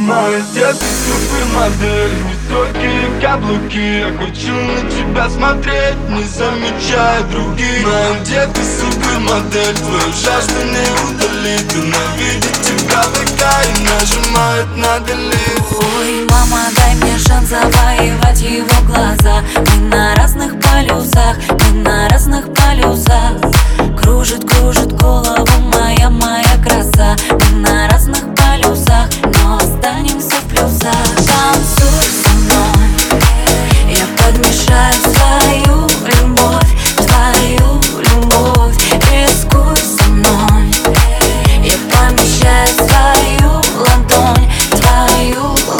Где ты супермодель. Высокие каблуки Я хочу на тебя смотреть Не замечая других. Где ты супермодель Твою жажду не удалить Ненавидеть тебя века И нажимает на delete Ой, мама, дай мне шанс завоевать его глаза. Мы на разных полюсах, мы на разных полюсах. Кружит, кружит голову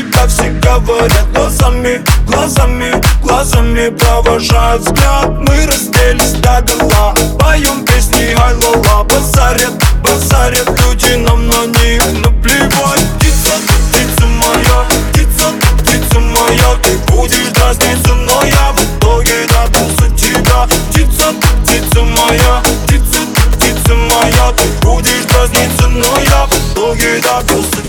тебя все говорят глазами, глазами, глазами. Провожают взгляд. Мы разделись до гола, поем песни ай ла Базарят, базарят люди нам на них наплевать. Птица, ты птица моя, птица, ты птица моя. Ты будешь дразниться, но я в итоге добился тебя. Птица, ты птица моя, птица, ты птица моя. Ты будешь дразниться, но я в итоге добился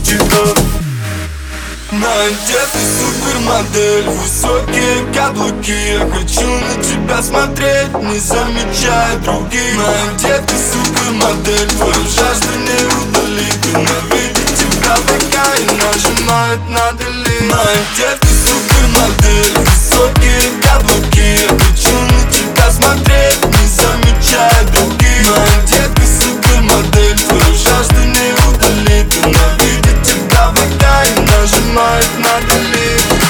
где ты супермодель Высокие каблуки. Я хочу на тебя смотреть Не замечая других. Моя где супермодель? Твою жажду не удалит Ненавидит тебя пока И нажимает на delete. Моя где супермодель? Высокие каблуки underneath